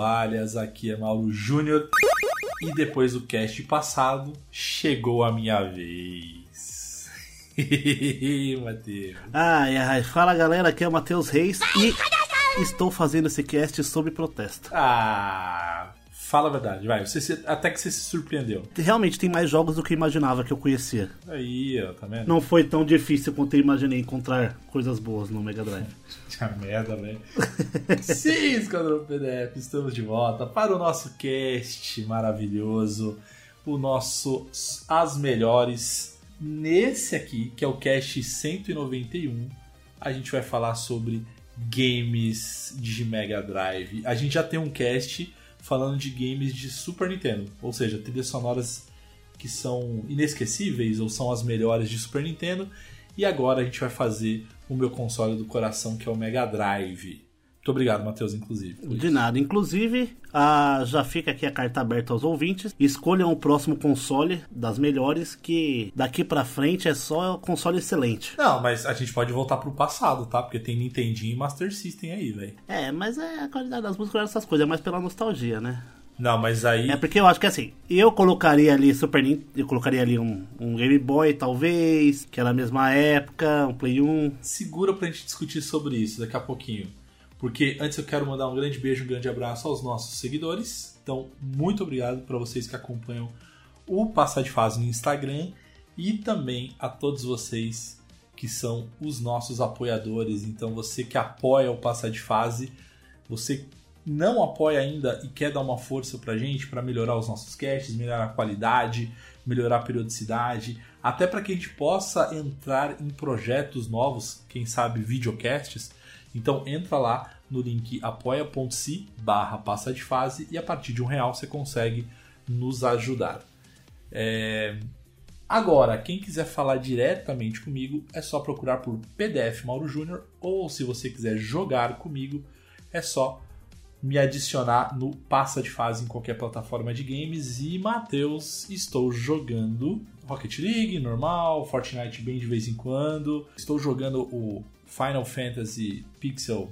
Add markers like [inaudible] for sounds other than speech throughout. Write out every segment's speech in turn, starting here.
Toalhas, aqui é Mauro Júnior. E depois do cast passado, chegou a minha vez. [laughs] Matheus. Ai, ai, fala galera, aqui é o Matheus Reis e estou fazendo esse cast sobre protesto. Ah, fala a verdade, vai. Você se- até que você se surpreendeu. Realmente tem mais jogos do que eu imaginava que eu conhecia. Aí, ó, tá vendo? Não foi tão difícil quanto eu imaginei encontrar coisas boas no Mega Drive. [laughs] Tinha merda, velho. Sim, Esquadrão PDF, estamos de volta para o nosso cast maravilhoso. O nosso As Melhores. Nesse aqui, que é o cast 191, a gente vai falar sobre games de Mega Drive. A gente já tem um cast falando de games de Super Nintendo, ou seja, trilhas sonoras que são inesquecíveis ou são as melhores de Super Nintendo. E agora a gente vai fazer o meu console do coração, que é o Mega Drive. Muito obrigado, Matheus, inclusive. De nada. Inclusive, ah, já fica aqui a carta aberta aos ouvintes. Escolham o próximo console das melhores, que daqui pra frente é só console excelente. Não, mas a gente pode voltar pro passado, tá? Porque tem Nintendinho e Master System aí, velho. É, mas é a qualidade das músicas, essas coisas, é mais pela nostalgia, né? Não, mas aí. É porque eu acho que assim, eu colocaria ali Super Nintendo, eu colocaria ali um, um Game Boy, talvez, que era a mesma época, um Play 1. Segura pra gente discutir sobre isso daqui a pouquinho. Porque antes eu quero mandar um grande beijo, um grande abraço aos nossos seguidores. Então, muito obrigado para vocês que acompanham o Passar de Fase no Instagram e também a todos vocês que são os nossos apoiadores. Então, você que apoia o Passar de Fase, você não apoia ainda e quer dar uma força pra gente para melhorar os nossos casts, melhorar a qualidade, melhorar a periodicidade, até para que a gente possa entrar em projetos novos, quem sabe videocasts. Então entra lá no link apoia.se barra passa de fase e a partir de um real você consegue nos ajudar. É, Agora, quem quiser falar diretamente comigo é só procurar por PDF Mauro Júnior ou se você quiser jogar comigo é só me adicionar no Passa de Fase em qualquer plataforma de games. E Matheus, estou jogando Rocket League normal, Fortnite bem de vez em quando. Estou jogando o Final Fantasy Pixel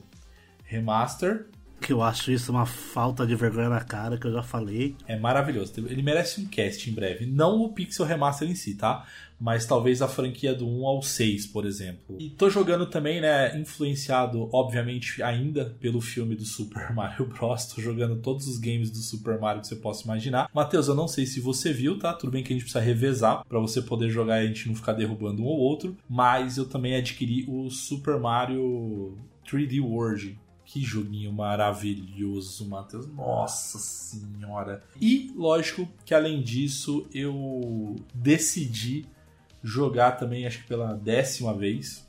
Remaster. Que eu acho isso uma falta de vergonha na cara, que eu já falei. É maravilhoso. Ele merece um cast em breve. Não o Pixel Remaster em si, tá? Mas talvez a franquia do 1 ao 6, por exemplo. E tô jogando também, né? Influenciado, obviamente, ainda pelo filme do Super [laughs] Mario Bros. Tô jogando todos os games do Super Mario que você possa imaginar. Matheus, eu não sei se você viu, tá? Tudo bem que a gente precisa revezar para você poder jogar e a gente não ficar derrubando um ou outro. Mas eu também adquiri o Super Mario 3D World. Que joguinho maravilhoso, Matheus. Nossa senhora. E, lógico, que além disso, eu decidi jogar também, acho que pela décima vez,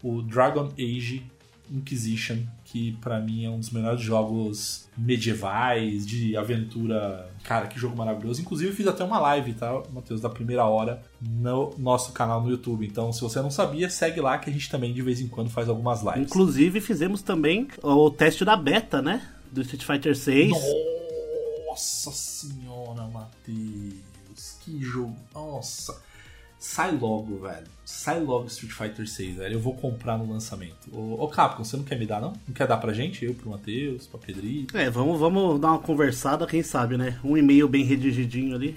o Dragon Age Inquisition, que pra mim é um dos melhores jogos medievais, de aventura. Cara, que jogo maravilhoso. Inclusive, fiz até uma live, tá, Matheus, da primeira hora no nosso canal no YouTube. Então, se você não sabia, segue lá que a gente também de vez em quando faz algumas lives. Inclusive, fizemos também o teste da beta, né? Do Street Fighter 6. Nossa senhora, Matheus. Que jogo. Nossa. Sai logo, velho. Sai logo Street Fighter 6, velho. Eu vou comprar no lançamento. Ô, ô Capcom, você não quer me dar, não? Não quer dar pra gente? Eu, pro Matheus, pra Pedrito? É, vamos, vamos dar uma conversada, quem sabe, né? Um e-mail bem redigidinho ali.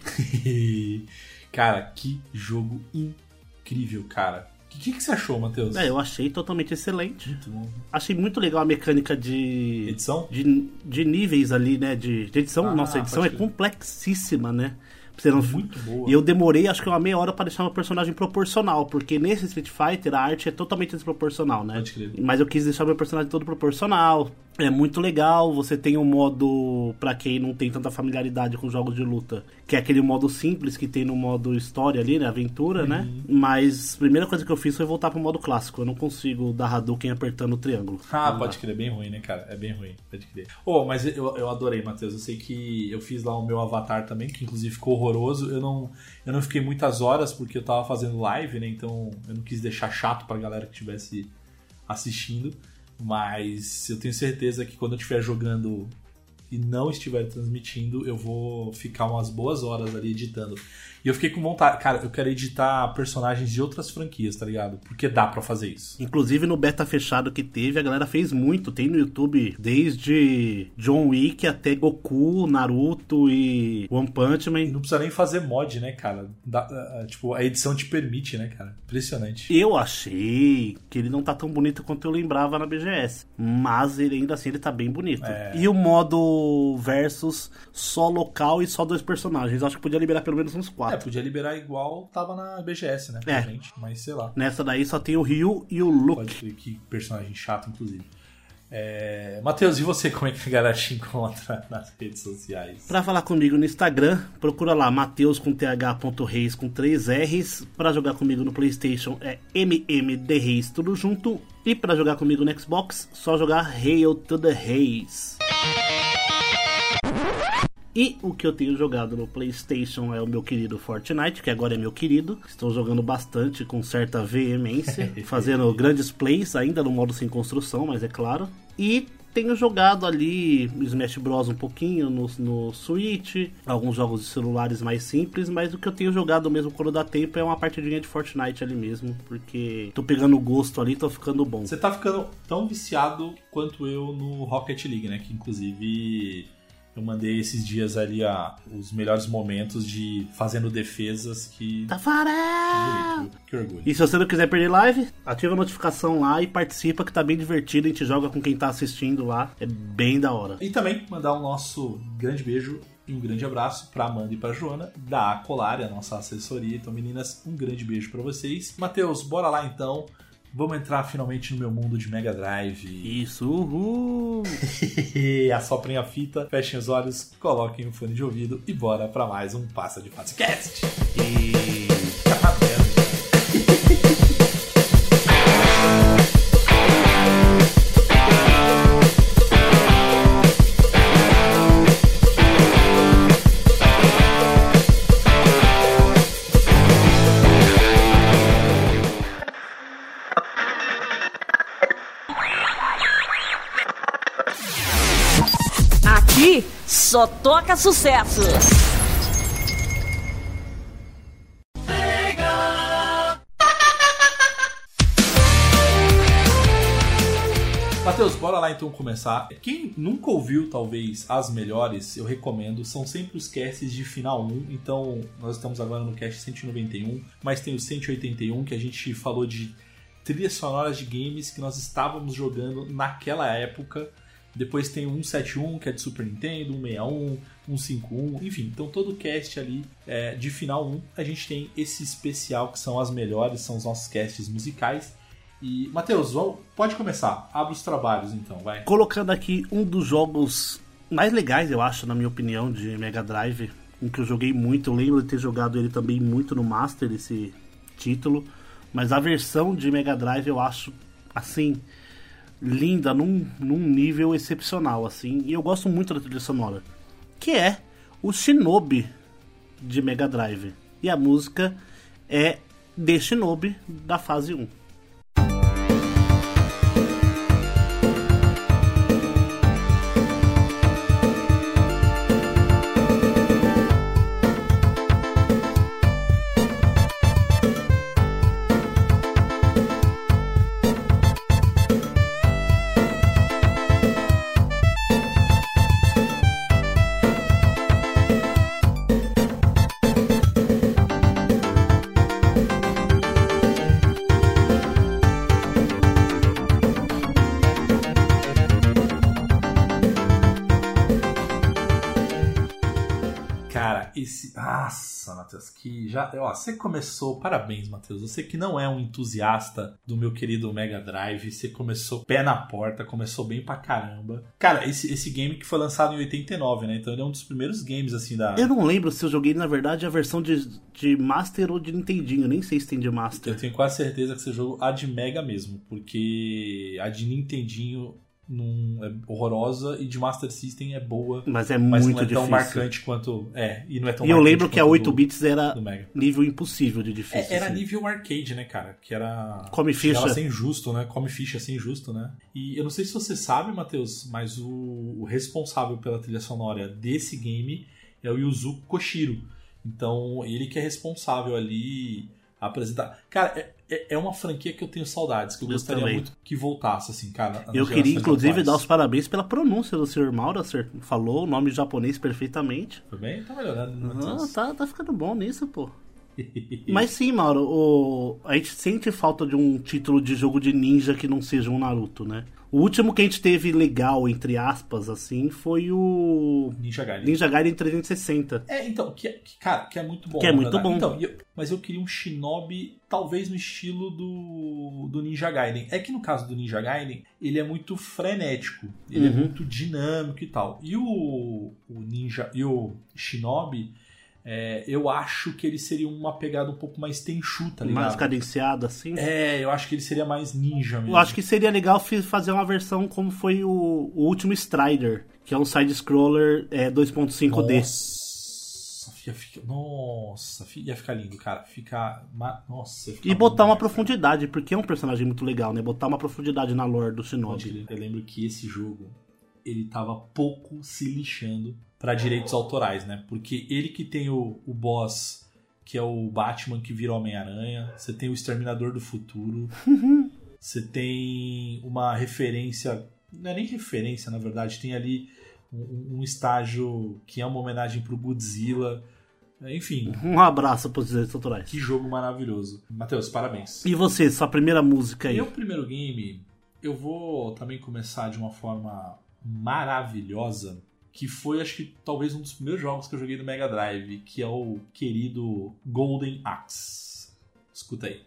[laughs] cara, que jogo incrível, cara. O que, que, você achou, Matheus? É, eu achei totalmente excelente. Muito bom. Achei muito legal a mecânica de. Edição? De, de níveis ali, né? De, de edição. Ah, Nossa, a edição é complexíssima, né? Você não... Muito boa. E eu demorei, acho que uma meia hora pra deixar meu personagem proporcional, porque nesse Street Fighter a arte é totalmente desproporcional, né? Mas eu quis deixar meu personagem todo proporcional. É muito legal, você tem um modo, pra quem não tem tanta familiaridade com jogos de luta, que é aquele modo simples que tem no modo história ali, né? Aventura, né? Uhum. Mas a primeira coisa que eu fiz foi voltar pro modo clássico. Eu não consigo dar Hadouken apertando o triângulo. Ah, pode crer, bem ruim, né, cara? É bem ruim, pode crer. Oh, mas eu, eu adorei, Matheus. Eu sei que eu fiz lá o meu avatar também, que inclusive ficou horroroso. Eu não, eu não fiquei muitas horas porque eu tava fazendo live, né? Então eu não quis deixar chato pra galera que estivesse assistindo. Mas eu tenho certeza que quando eu estiver jogando e não estiver transmitindo, eu vou ficar umas boas horas ali editando. E eu fiquei com vontade, cara, eu quero editar personagens de outras franquias, tá ligado? Porque dá pra fazer isso. Inclusive no beta fechado que teve, a galera fez muito. Tem no YouTube desde John Wick até Goku, Naruto e One Punch Man. não precisa nem fazer mod, né, cara? Dá- ah, tipo, a edição te permite, né, cara? Impressionante. Eu achei que ele não tá tão bonito quanto eu lembrava na BGS. Mas ele ainda assim ele tá bem bonito. É. E o modo versus só local e só dois personagens. Acho que podia liberar pelo menos uns É, quatro. podia liberar igual tava na BGS, né? É. gente, mas sei lá. Nessa daí só tem o Ryu e o Luke. Pode crer que personagem chato, inclusive. É... Matheus, e você, como é que a galera te encontra [laughs] nas redes sociais? Pra falar comigo no Instagram, procura lá Mateus com th.reis com 3 R's. Pra jogar comigo no PlayStation é mmdreis tudo junto. E pra jogar comigo no Xbox, só jogar Hail to the Reis. E o que eu tenho jogado no PlayStation é o meu querido Fortnite, que agora é meu querido. Estou jogando bastante com certa veemência, [laughs] fazendo grandes plays, ainda no modo sem construção, mas é claro. E tenho jogado ali Smash Bros um pouquinho no, no Switch, alguns jogos de celulares mais simples, mas o que eu tenho jogado mesmo quando dá tempo é uma partidinha de Fortnite ali mesmo, porque tô pegando gosto ali, tô ficando bom. Você tá ficando tão viciado quanto eu no Rocket League, né? Que inclusive eu mandei esses dias ali a, os melhores momentos de fazendo defesas que. Tafarel! Bonito, que orgulho. E se você não quiser perder live, ativa a notificação lá e participa que tá bem divertido. A gente joga com quem tá assistindo lá. É bem da hora. E também mandar um nosso grande beijo e um grande abraço pra Amanda e pra Joana da Colare, a nossa assessoria. Então, meninas, um grande beijo pra vocês. Matheus, bora lá então. Vamos entrar finalmente no meu mundo de Mega Drive. Isso, uhul! [laughs] Assoprem a fita, fechem os olhos, coloquem o fone de ouvido e bora pra mais um Passa de Podcast. E... só toca sucesso. Matheus, bora lá então começar. Quem nunca ouviu, talvez, as melhores, eu recomendo, são sempre os casts de final 1. Então, nós estamos agora no cast 191, mas tem o 181 que a gente falou de trilhas sonoras de games que nós estávamos jogando naquela época. Depois tem o 171, que é de Super Nintendo, 161, 151, enfim. Então todo cast ali é, de final 1, a gente tem esse especial que são as melhores, são os nossos casts musicais. E, Matheus, pode começar. Abre os trabalhos então, vai. Colocando aqui um dos jogos mais legais, eu acho, na minha opinião, de Mega Drive. Um que eu joguei muito. Eu lembro de ter jogado ele também muito no Master, esse título. Mas a versão de Mega Drive eu acho, assim, linda, num, num nível excepcional, assim. E eu gosto muito da trilha sonora. Que é o Shinobi de Mega Drive. E a música é de Shinobi da fase 1. Já. Ó, você começou. Parabéns, Matheus. Você que não é um entusiasta do meu querido Mega Drive, você começou pé na porta, começou bem pra caramba. Cara, esse, esse game que foi lançado em 89, né? Então ele é um dos primeiros games, assim, da. Eu não lembro se eu joguei, na verdade, a versão de, de Master ou de Nintendinho. Nem sei se tem de Master. Eu tenho quase certeza que você jogou a de Mega mesmo, porque a de Nintendinho não é horrorosa e de Master System é boa, Mas é mas muito não é tão difícil. marcante quanto. É, e não é tão E eu lembro que a quanto 8 do- bits era nível impossível de difícil. É, era assim. nível arcade, né, cara? Que era. Come ficha. a ser injusto, né? Come ficha sem injusto, né? E eu não sei se você sabe, Matheus, mas o, o responsável pela trilha sonora desse game é o Yuzo Koshiro. Então, ele que é responsável ali a apresentar. Cara, é, é- é uma franquia que eu tenho saudades, que eu, Eu gostaria também. muito que voltasse, assim, cara. Eu queria, inclusive, atuais. dar os parabéns pela pronúncia do Sr. Mauro. Falou o nome japonês perfeitamente. Foi bem? Tá melhorando, né, Ah, Matheus? tá, tá ficando bom nisso, pô. [laughs] Mas sim, Mauro, o... a gente sente falta de um título de jogo de ninja que não seja um Naruto, né? O último que a gente teve legal, entre aspas, assim, foi o Ninja Gaiden. Ninja Gaiden 360. É, então, que, é- que, cara, que é muito bom. Que é muito verdade. bom. Então, eu- mas eu queria um Shinobi, talvez no estilo do, do Ninja Gaiden. É que no caso do Ninja Gaiden, ele é muito frenético, ele é Uhum. muito dinâmico e tal. E o, o Ninja e o Shinobi, é, eu acho que ele seria uma pegada um pouco mais tenchu, tá ligado? mais cadenciado, assim. É, eu acho que ele seria mais ninja mesmo. Eu acho que seria legal fazer uma versão como foi o, o último Strider, que é um side-scroller é, 2.5D. Nossa, ia ficar, nossa, ia ficar lindo, cara. Ficar. Nossa, E botar uma demais, cara. profundidade, porque é um personagem muito legal, né? Botar uma profundidade na lore do Shinobi. Eu lembro que esse jogo ele tava pouco se lixando para direitos autorais, né? Porque ele que tem o, o boss que é o Batman que vira Homem-Aranha, você tem o Exterminador do Futuro, [laughs] você tem uma referência, não é nem referência na verdade, tem ali um, um estágio que é uma homenagem pro Godzilla, enfim, Um abraço pros direitos autorais. que jogo maravilhoso. Matheus, parabéns. E você, sua primeira música aí? Meu primeiro game, eu vou também começar de uma forma maravilhosa, que foi acho que talvez um dos primeiros jogos que eu joguei no Mega Drive, que é o querido Golden Axe. Escuta aí.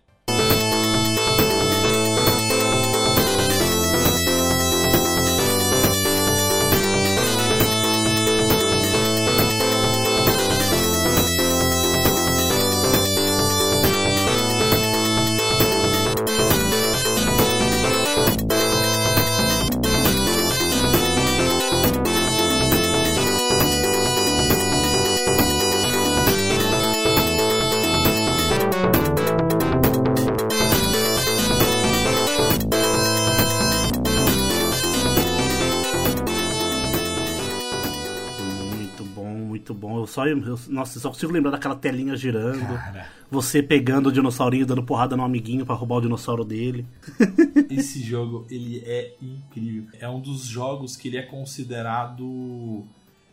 Bom. Eu só, eu, nossa, eu só consigo lembrar daquela telinha girando. Cara, Você pegando o dinossaurinho, dando porrada no amiguinho pra roubar o dinossauro dele. [laughs] esse jogo ele é incrível. É um dos jogos que ele é considerado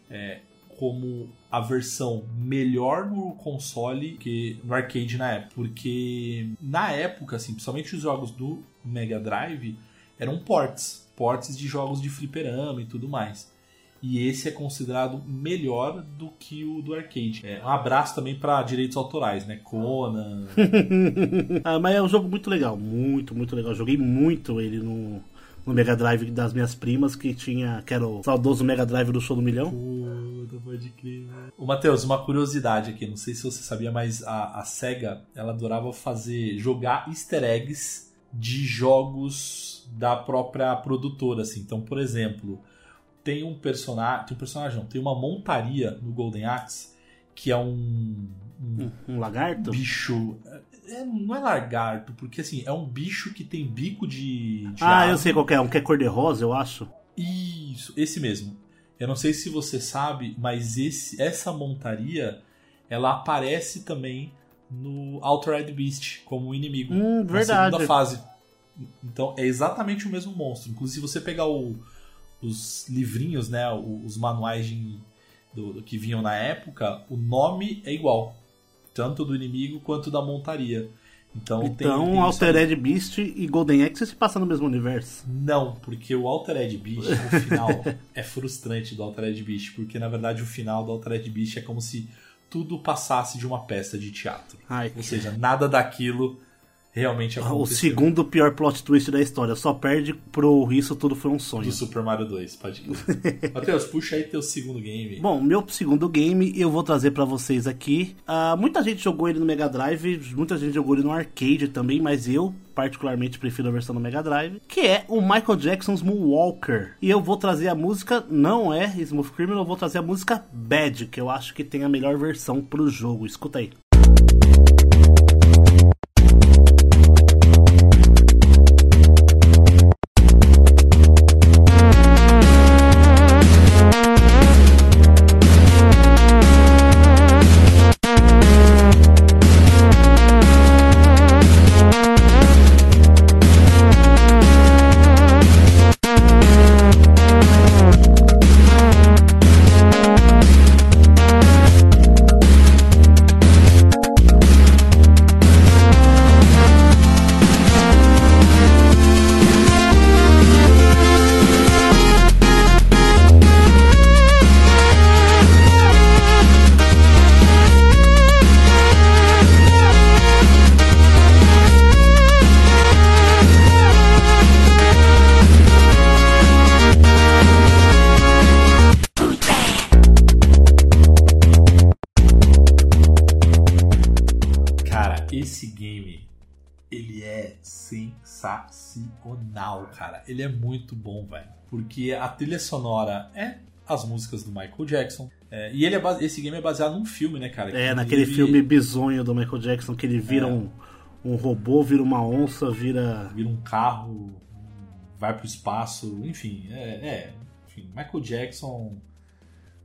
é, como a versão melhor no console que no arcade na época. Porque na época, assim, principalmente os jogos do Mega Drive eram ports. Ports de jogos de fliperama e tudo mais. E esse é considerado melhor do que o do arcade. É, um abraço também para direitos autorais, né? Conan. [laughs] ah, mas é um jogo muito legal, muito, muito legal. Joguei muito ele no, no Mega Drive das minhas primas, que tinha, que era o saudoso Mega Drive do Show do Milhão. Puta, pode crer. Ô, Matheus, uma curiosidade aqui, não sei se você sabia, mas a, a SEGA, ela adorava fazer, jogar easter eggs de jogos da própria produtora, assim. Então, por exemplo, tem um personagem, tem um personagem, não, tem uma montaria no Golden Axe que é um, um Um lagarto? bicho, é, não é lagarto, porque assim, é um bicho que tem bico de, de Ah, eu sei qual que é, um que é cor-de-rosa, eu acho. Isso, esse mesmo. Eu não sei se você sabe, mas esse, essa montaria ela aparece também no Altered Beast como inimigo Hum, na verdade. segunda fase. Então é exatamente o mesmo monstro. Inclusive, se você pegar o- os livrinhos, né, os manuais de- do, do que vinham na época, o nome é igual, tanto do inimigo quanto da montaria. Então, tem- Então, tem isso Altered Beast e Golden Axe se passam no mesmo universo. não, porque o Altered Beast, o final, [laughs] é frustrante do Altered Beast, porque na verdade o final do Altered Beast é como se tudo passasse de uma peça de teatro. Ai, Ou seja, nada daquilo realmente o aconteceu. segundo pior plot twist da história. Só perde pro Isso Tudo Foi um Sonho. do Super Mario 2, pode crer. [laughs] Matheus, puxa aí teu segundo game. Bom, meu segundo game eu vou trazer pra vocês aqui. Ah, muita gente jogou ele no Mega Drive, muita gente jogou ele no arcade também, mas eu particularmente prefiro a versão do Mega Drive, que é o Michael Jackson's Moonwalker. E eu vou trazer a música, não é Smooth Criminal, eu vou trazer a música Bad, que eu acho que tem a melhor versão pro jogo. Escuta aí. Ele é muito bom, velho. Porque a trilha sonora é as músicas do Michael Jackson. É, e ele é base- esse game é baseado num filme, né, cara? É, Que naquele ele filme bizonho do Michael Jackson, que ele vira É. um, um robô, vira uma onça, vira. Vira um carro, vai pro espaço, enfim. É, é, enfim, Michael Jackson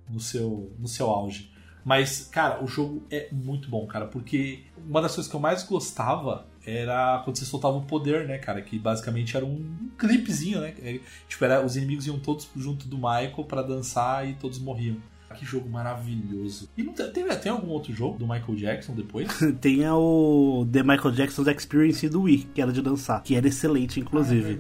no seu, no seu auge. Mas, cara, o jogo é muito bom, cara, porque uma das coisas que eu mais gostava era quando você soltava o poder, né, cara? Que basicamente era um clipezinho, né? É, Tipo, era, os inimigos iam todos junto do Michael pra dançar e todos morriam. Que jogo maravilhoso. E não tem, tem, tem algum outro jogo do Michael Jackson depois? [laughs] Tem o The Michael Jackson's Experience do Wii, que era de dançar, que era excelente, Ah, é inclusive.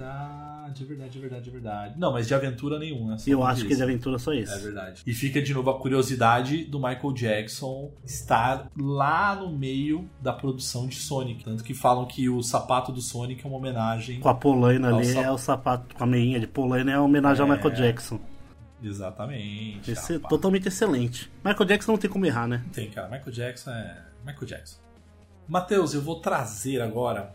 Verdade, é verdade, é verdade, é verdade. Não, mas de aventura nenhum, né? Só eu acho que desse. de aventura só É esse. verdade. E fica de novo a curiosidade do Michael Jackson estar lá no meio da produção de Sonic. Tanto que falam que o sapato do Sonic é uma homenagem. Com a polaina Ao ali sap- é o sapato, com a meinha de polaina é uma homenagem ao É. Michael Jackson. Exatamente. Esse é totalmente excelente. Michael Jackson não tem como errar, né? Tem, cara. Michael Jackson é. Michael Jackson. Matheus, eu vou trazer agora.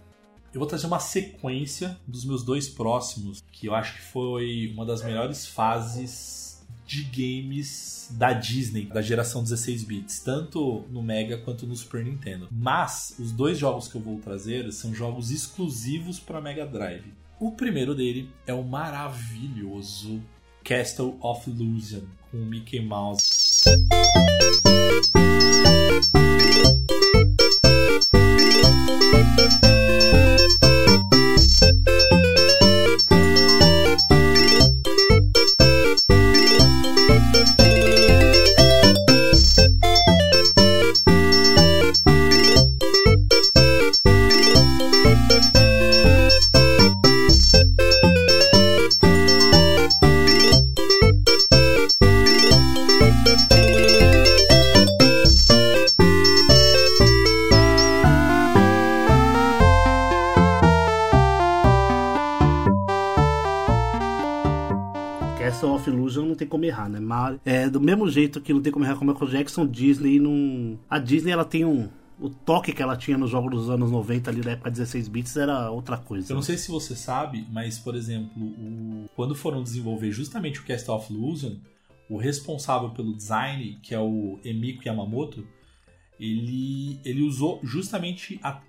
Eu vou trazer uma sequência dos meus dois próximos, que eu acho que foi uma das melhores fases de games da Disney, da geração 16 bits, tanto no Mega quanto no Super Nintendo. Mas os dois jogos que eu vou trazer são jogos exclusivos para Mega Drive. O primeiro dele é o maravilhoso Castle of Illusion com Mickey Mouse. Jeito que não tem como errar com o Michael Jackson, Disney não. A Disney ela tem um. O toque que ela tinha nos jogos dos anos 90 ali da época 16 bits era outra coisa. Eu não sei se você sabe, mas, por exemplo, o- quando foram desenvolver justamente o Castle of Illusion, o responsável pelo design, que é o Emiko Yamamoto, ele, ele usou justamente a-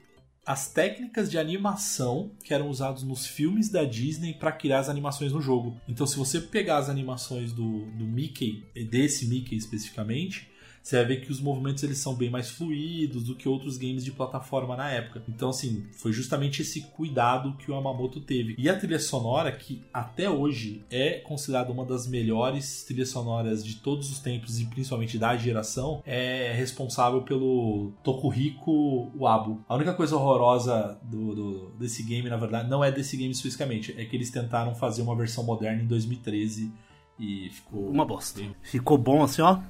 as técnicas de animação que eram usadas nos filmes da Disney para criar as animações no jogo. Então, se você pegar as animações do, do Mickey, desse Mickey especificamente, você vai ver que os movimentos eles são bem mais fluidos do que outros games de plataforma na época. Então, assim, foi justamente esse cuidado que o Yamamoto teve. E a trilha sonora, que até hoje é considerada uma das melhores trilhas sonoras de todos os tempos e principalmente da geração, é responsável pelo Tokuhiko Wabo. A única coisa horrorosa do, do- desse game, na verdade, não é desse game especificamente, é que eles tentaram fazer uma versão moderna em 2013 e ficou Uma bosta. Ficou bom assim, ó.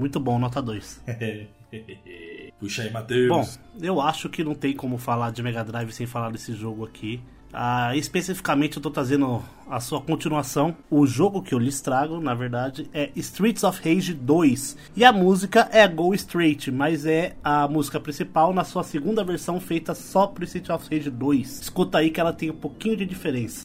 Muito bom, nota 2. [laughs] Puxa aí, Matheus. Bom, eu acho que não tem como falar de Mega Drive sem falar desse jogo aqui. Ah, especificamente eu tô trazendo a sua continuação. O jogo que eu lhes trago, na verdade, é Streets of Rage 2. E a música é Go Straight, mas é a música principal na sua segunda versão feita só pro Streets of Rage 2. Escuta aí que ela tem um pouquinho de diferença.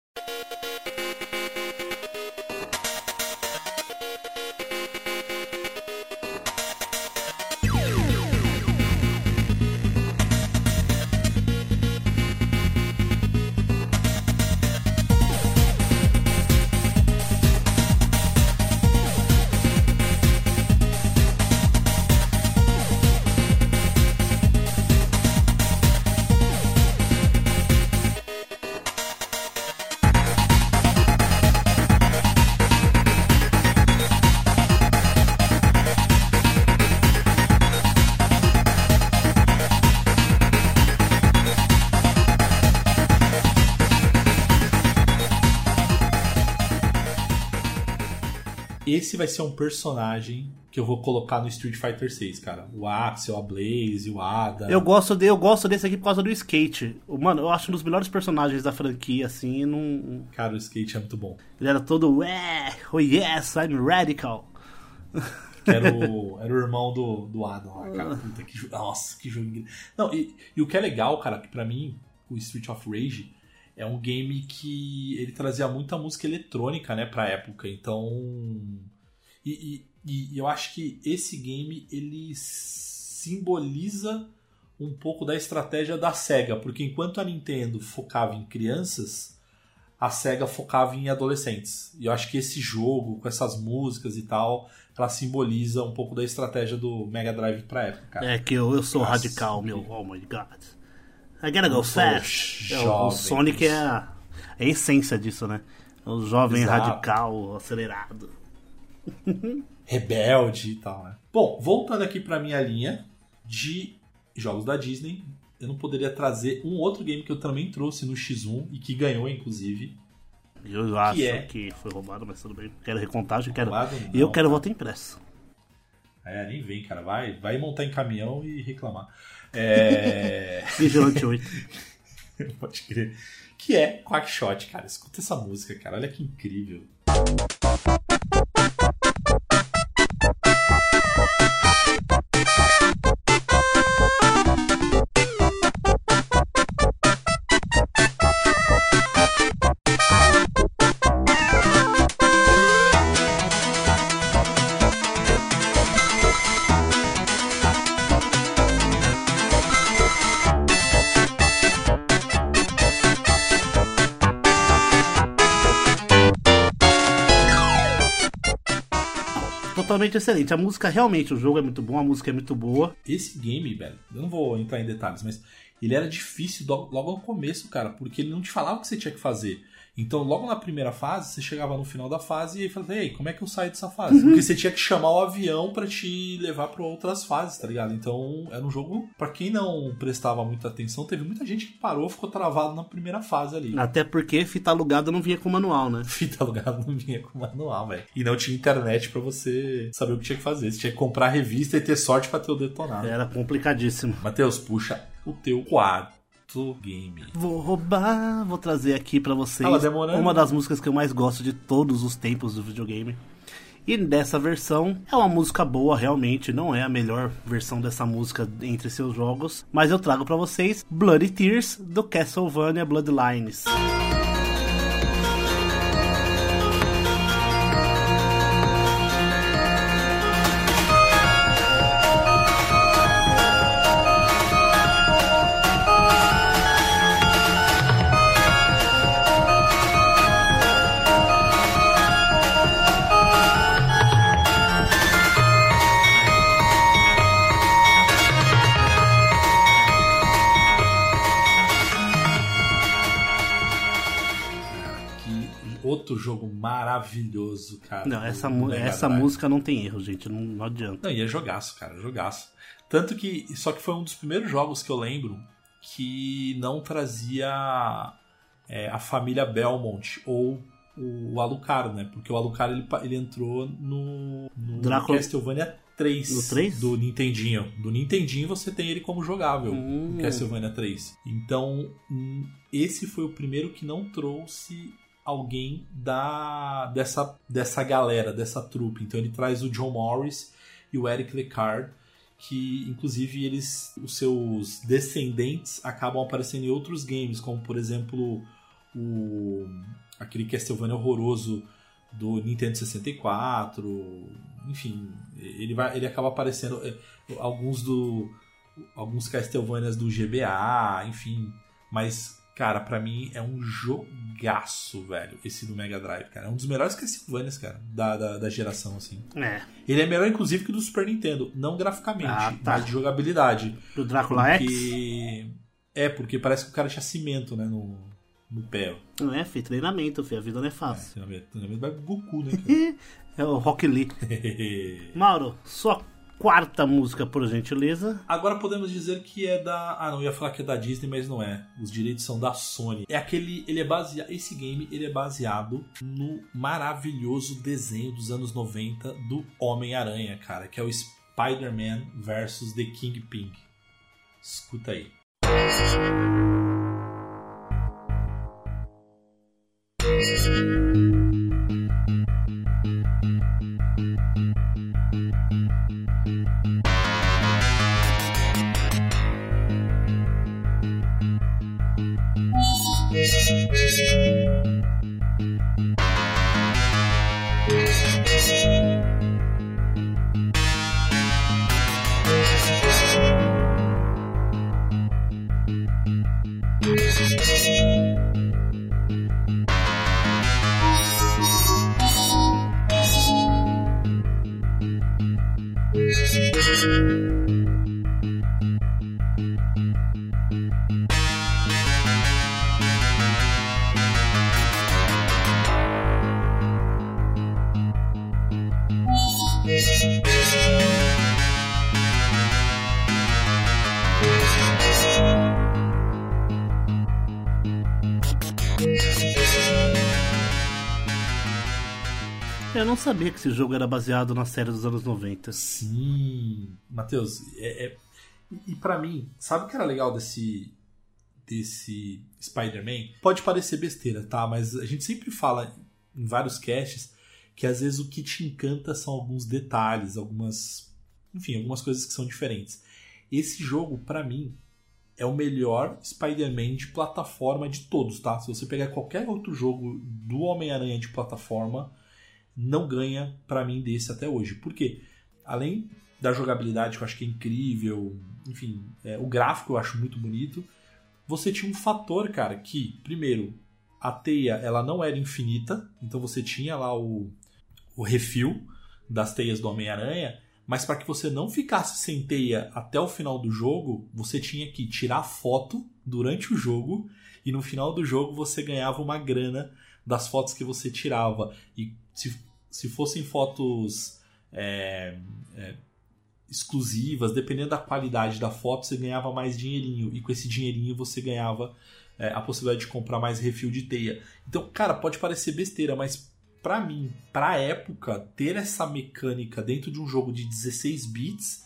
Esse vai ser um personagem que eu vou colocar no Street Fighter 6, cara. O Axel, a Blaze, o Ada. Eu gosto, de, eu gosto desse aqui por causa do skate. Mano, eu acho um dos melhores personagens da franquia, assim, não. Cara, o skate é muito bom. Ele era todo, oh yes, I'm radical. Que era o, [laughs] era o irmão do, do Adam lá, cara. Puta, que, nossa, que jogo. Não, e, e o que é legal, cara, que pra mim, o Street of Rage é um game que ele trazia muita música eletrônica, né, pra época. Então. E, e- e eu acho que esse game ele simboliza um pouco da estratégia da SEGA, porque enquanto a Nintendo focava em crianças, a SEGA focava em adolescentes. E eu acho que esse jogo, com essas músicas e tal, ela simboliza um pouco da estratégia do Mega Drive pra época, cara. É que eu, eu sou Nossa, radical, meu. Oh my god. I gotta go Eu fast. É, o-. Sonic é a, é a essência disso, né? O jovem Exato. radical, acelerado. [laughs] rebelde e tal, né? Bom, voltando aqui pra minha linha de jogos da Disney, eu não poderia trazer um outro game que eu também trouxe no X1 e que ganhou, inclusive. Eu acho é? que foi roubado, mas tudo bem. Quero recontagem, quero. Roubado? E eu Não, quero cara. voto impresso. É, nem vem, cara. Vai, vai montar em caminhão e reclamar. É. [laughs] Vigilante 8. [laughs] Pode crer. Que é Quackshot, cara. Escuta essa música, cara. Olha que incrível. Totalmente excelente. A música, realmente, o jogo é muito bom, a música é muito boa. Esse game, velho, eu não vou entrar em detalhes, mas ele era difícil logo no começo, cara, porque ele não te falava o que você tinha que fazer. Então, logo na primeira fase, você chegava no final da fase e aí falava, ei, como é que eu saio dessa fase? Porque você tinha que chamar o avião pra te levar pra outras fases, tá ligado? Então, era um jogo, pra quem não prestava muita atenção, teve muita gente que parou, ficou travado na primeira fase ali. Até porque fita alugada não vinha com manual, né? [laughs] Fita alugada não vinha com manual, velho. E não tinha internet pra você saber o que tinha que fazer. Você tinha que comprar revista e ter sorte pra ter o detonado. Era complicadíssimo. Matheus, puxa o teu quarto game. Vou roubar, vou trazer aqui pra vocês demorando. uma das músicas que eu mais gosto de todos os tempos do videogame. E dessa versão é uma música boa, realmente, não é a melhor versão dessa música entre seus jogos, mas eu trago pra vocês Bloody Tears do Castlevania Bloodlines. Que maravilhoso, cara. Não, essa, essa música não tem erro, gente, não, não adianta. Não, e é jogaço, cara, jogaço. Tanto que. Só que foi um dos primeiros jogos que eu lembro que não trazia é, a família Belmont ou o Alucard, né? Porque o Alucard ele, ele entrou no, no Drácula- Castlevania 3. No 3? Do Nintendinho. Do Nintendinho você tem ele como jogável. Hum. No Castlevania 3. Então, hum, esse foi o primeiro que não trouxe alguém da dessa, dessa galera, dessa trupe. Então ele traz o John Morris e o Eric Lecard, que inclusive eles, os seus descendentes acabam aparecendo em outros games, como por exemplo o aquele Castlevania horroroso do Nintendo 64, enfim, ele vai, ele acaba aparecendo eh, alguns do alguns Castlevanias do GBA, enfim, mas cara, pra mim é um jogaço, velho, esse do Mega Drive, cara, é um dos melhores Castlevanias, cara, da, da, da geração assim. É. Ele é melhor inclusive que o do Super Nintendo, não graficamente, Ah, tá. mas de jogabilidade. Do Drácula X? Porque... É, porque parece que o cara tinha cimento, né, no, no pé. ó. Não é, filho, treinamento, filho. A vida não é fácil. Treinamento treinamento vai pro Goku, né, [laughs] É o Rock Lee. cara? [laughs] Mauro, sua quarta música, por gentileza. Agora podemos dizer que é da. Ah, não, ia falar que é da Disney, mas não é. Os direitos são da Sony. É aquele. Ele é baseado. Esse game ele é baseado no maravilhoso desenho dos anos 90 do Homem-Aranha, cara, que é o Spider-Man versus The Kingpin. Escuta aí. Eu Mm-hmm. Sabia que esse jogo era baseado na série dos anos 90. Sim, Matheus, é, é- e pra mim, sabe o que era legal desse desse Spider-Man? Pode parecer besteira, tá? Mas a gente sempre fala em vários casts que às vezes o que te encanta são alguns detalhes, algumas, enfim, algumas coisas que são diferentes. Esse jogo, pra mim, é o melhor Spider-Man de plataforma de todos, tá? Se você pegar qualquer outro jogo do Homem-Aranha de plataforma, não ganha pra mim desse até hoje. Por quê? Além da jogabilidade que eu acho que é incrível, enfim, é, o gráfico eu acho muito bonito, você tinha um fator, cara, que, primeiro, a teia ela não era infinita, então você tinha lá o, o refil das teias do Homem-Aranha, mas para que você não ficasse sem teia até o final do jogo, você tinha que tirar foto durante o jogo e no final do jogo você ganhava uma grana das fotos que você tirava. E se, se fossem fotos é, é, exclusivas, dependendo da qualidade da foto, você ganhava mais dinheirinho. E com esse dinheirinho você ganhava é, a possibilidade de comprar mais refil de teia. Então, cara, pode parecer besteira, mas pra mim, pra época, ter essa mecânica dentro de um jogo de 16 bits,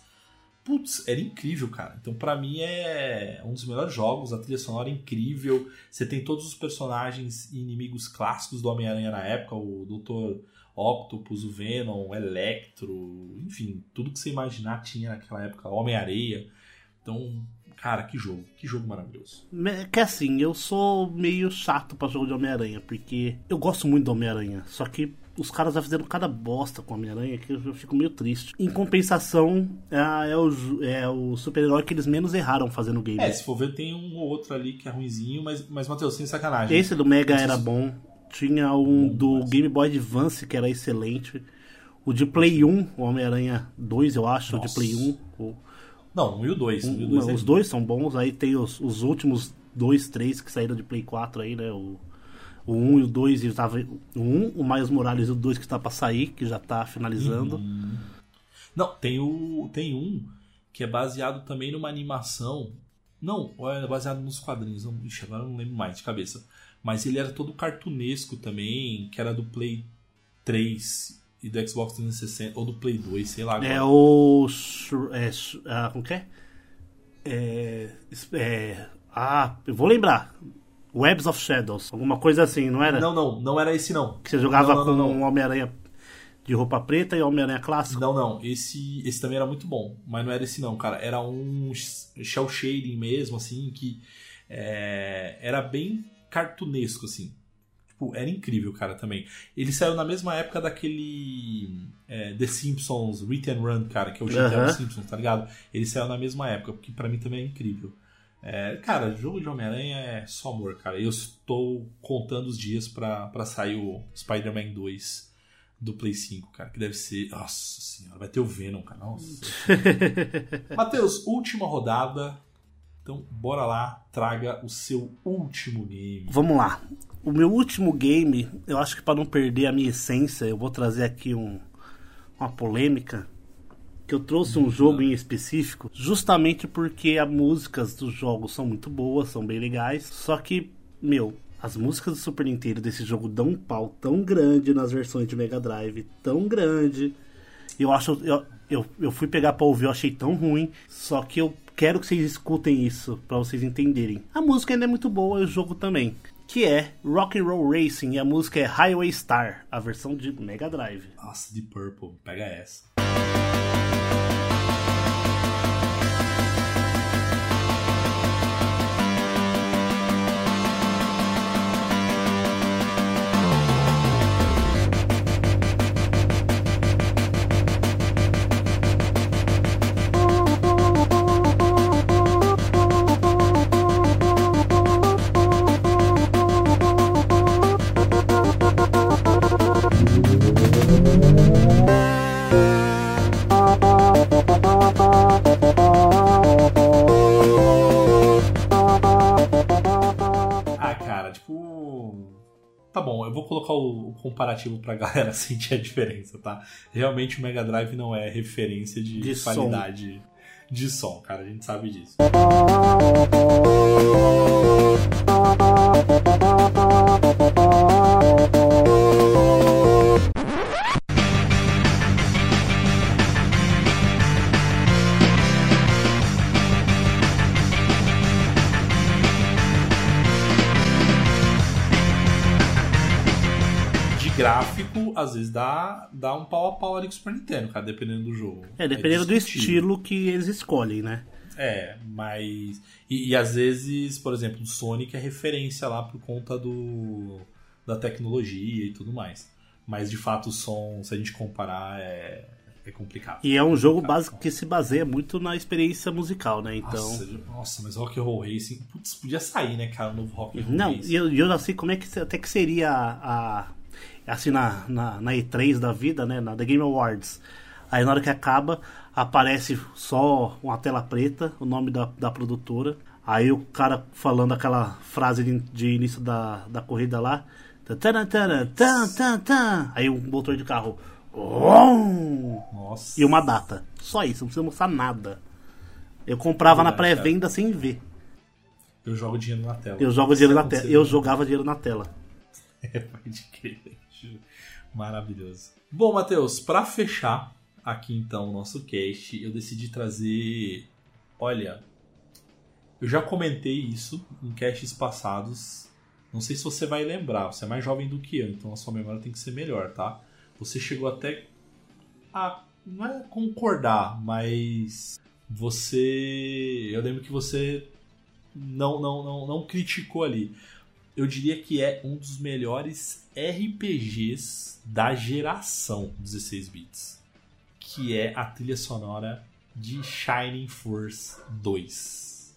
putz, era incrível, cara. Então, pra mim, é um dos melhores jogos. A trilha sonora é incrível. Você tem todos os personagens e inimigos clássicos do Homem-Aranha na época, o Dr. Octopus, o Venom, o Electro, enfim, tudo que você imaginar tinha naquela época, Homem-Areia. Então, cara, que jogo, que jogo maravilhoso. Que assim, eu sou meio chato pra jogo de Homem-Aranha, porque eu gosto muito do Homem-Aranha, só que os caras já fizeram cada bosta com o Homem-Aranha que eu fico meio triste. Em compensação, é, é o, é o super-herói que eles menos erraram fazendo o game. É, se for ver, tem um ou outro ali que é ruinzinho, mas, mas Matheus, sem sacanagem. Esse do Mega era bom. Tinha um Bom do demais. Game Boy Advance que era excelente. O de Play 1, o Homem-Aranha 2, eu acho, o de Nossa. Play 1. O, Não, um e o dois. Um, o um- é os dois são bons. Aí tem os, os últimos dois, três que saíram de Play 4 aí, né? O, o 1 e o 2, e tava, o 1, o Miles Morales e o 2 que está pra sair, que já tá finalizando. Uhum. Não, tem, o, tem um que é baseado também numa animação. Não, é baseado nos quadrinhos. Não, ixi, agora eu não lembro mais de cabeça. Mas ele era todo cartunesco também, que era do Play 3 e do Xbox 360, ou do Play 2, sei lá. Agora. É o. É, ah, como que é? É, é? Ah, eu vou lembrar. Webs of Shadows. Alguma coisa assim, não era? Não, não, não era esse não. Que você jogava Não, não, com não, um não. Homem-Aranha de roupa preta e Homem-Aranha clássico. Não, não. Esse, esse também era muito bom. Mas não era esse não, cara. Era um shell shading mesmo, assim, que é, era bem cartunesco, assim. Tipo, era incrível, cara, também. Ele saiu na mesma época daquele é, The Simpsons Written Run, cara, que é o GTA Aham. dos Simpsons, tá ligado? Ele saiu na mesma época, porque pra mim também é incrível. É, cara, jogo de Homem-Aranha é só amor, cara. Eu estou contando os dias pra sair o Spider-Man 2 do Play 5, cara, que deve ser. Nossa senhora, vai ter o Venom, cara. Nossa. [laughs] Matheus, última rodada. Então, bora lá, traga o seu último game. Vamos lá. O meu último game, eu acho que para não perder a minha essência, eu vou trazer aqui um, uma polêmica. Que eu trouxe um jogo em específico, justamente porque as músicas dos jogos são muito boas, são bem legais. Só que, meu, as músicas do Super Nintendo desse jogo dão um pau tão grande nas versões de Mega Drive, tão grande. Eu acho. Eu, eu, eu fui pegar pra ouvir, eu achei tão ruim. Só que eu quero que vocês escutem isso pra vocês entenderem. A música ainda é muito boa e o jogo também. Que é Rock and Roll Racing e a música é Highway Star, a versão de Mega Drive. Nossa, de Purple, pega essa. Comparativo pra galera [laughs] sentir a diferença, tá? Realmente o Mega Drive não é referência de, De som. qualidade de som, cara, a gente sabe disso. Às vezes dá, dá um pau a pau ali com o Super Nintendo, cara, dependendo do jogo. É, dependendo do discutível. estilo que eles escolhem, né? É, mas. E, e às vezes, por exemplo, o Sonic é referência lá por conta do da tecnologia e tudo mais. Mas de fato o som, se a gente comparar, é, é complicado. E é um jogo Complicado. básico que se baseia muito na experiência musical, né? Então. Nossa, nossa, mas Rock and Roll Racing, putz, podia sair, né, cara, o novo Rock and Roll Não, Racing. e eu, eu não sei como é que até que seria a. a- assim, na, na, na E3 da vida, né? Na The Game Awards. Aí na hora que acaba, aparece só uma tela preta, o nome da, da produtora. Aí o cara falando aquela frase de, de início da, da corrida lá. Tan, tan, tan, tan, tan. Aí um motor de carro. Nossa. E uma data. Só isso, não precisa mostrar nada. Eu comprava na Verdade, pré-venda sem ver. Eu jogo dinheiro na tela. Eu jogo dinheiro na Isso tela. Eu jogava dinheiro na tela. É, pode crer. Maravilhoso. Bom, Matheus, pra fechar aqui então o nosso cast, eu decidi trazer. Olha, eu já comentei isso em casts passados. Não sei se você vai lembrar, você é mais jovem do que eu, então a sua memória tem que ser melhor, tá? Você chegou até a. Não é concordar, mas. Você. Eu lembro que você não, não, não, não criticou ali eu diria que é um dos melhores RPGs da geração 16 bits, que é a trilha sonora de Shining Force 2.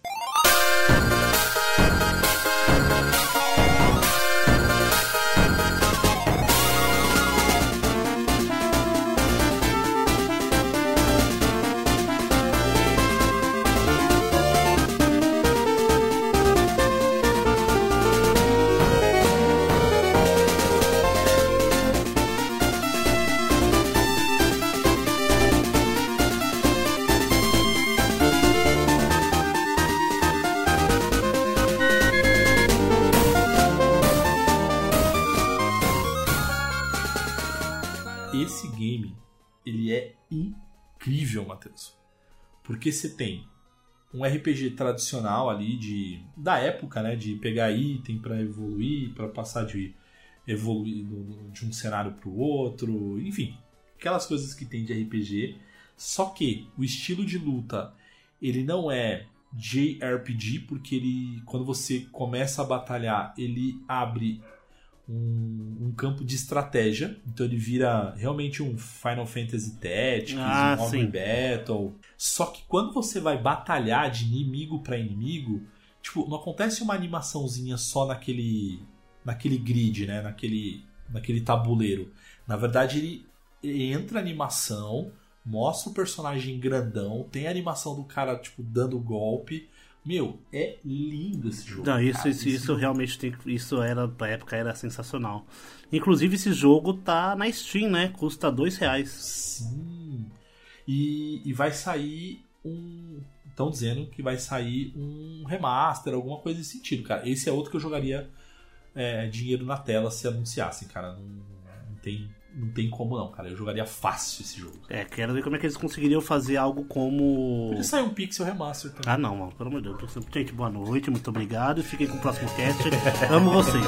Porque você tem um RPG tradicional ali de da época, né, de pegar item para evoluir, para passar de evoluir de um cenário para o outro, enfim, aquelas coisas que tem de RPG. Só que o estilo de luta ele não é JRPG porque ele quando você começa a batalhar ele abre um, um campo de estratégia, então ele vira realmente um Final Fantasy Tactics, Ah, um Homem. Battle. Só que quando você vai batalhar de inimigo para inimigo, tipo, não acontece uma animaçãozinha só naquele naquele grid, né, naquele naquele tabuleiro. Na verdade, ele, ele entra animação, mostra o personagem grandão, tem a animação do cara tipo dando golpe. Meu, é lindo esse jogo. Não, isso, cara. isso, isso realmente tem, isso era pra época era sensacional. Inclusive esse jogo tá na Steam, né? Custa dois reais. Sim. E, e vai sair um. Estão dizendo que vai sair um remaster, alguma coisa nesse sentido, cara. Esse é outro que eu jogaria é, dinheiro na tela se anunciassem, cara. Não, não tem, não tem como não, cara. Eu jogaria fácil esse jogo. É, quero ver como é que eles conseguiriam fazer algo como. Podia sair um Pixel Remaster também. Ah não, mano, pelo amor de Deus. Gente, boa noite, muito obrigado. Fiquem com o próximo cast. Amo vocês.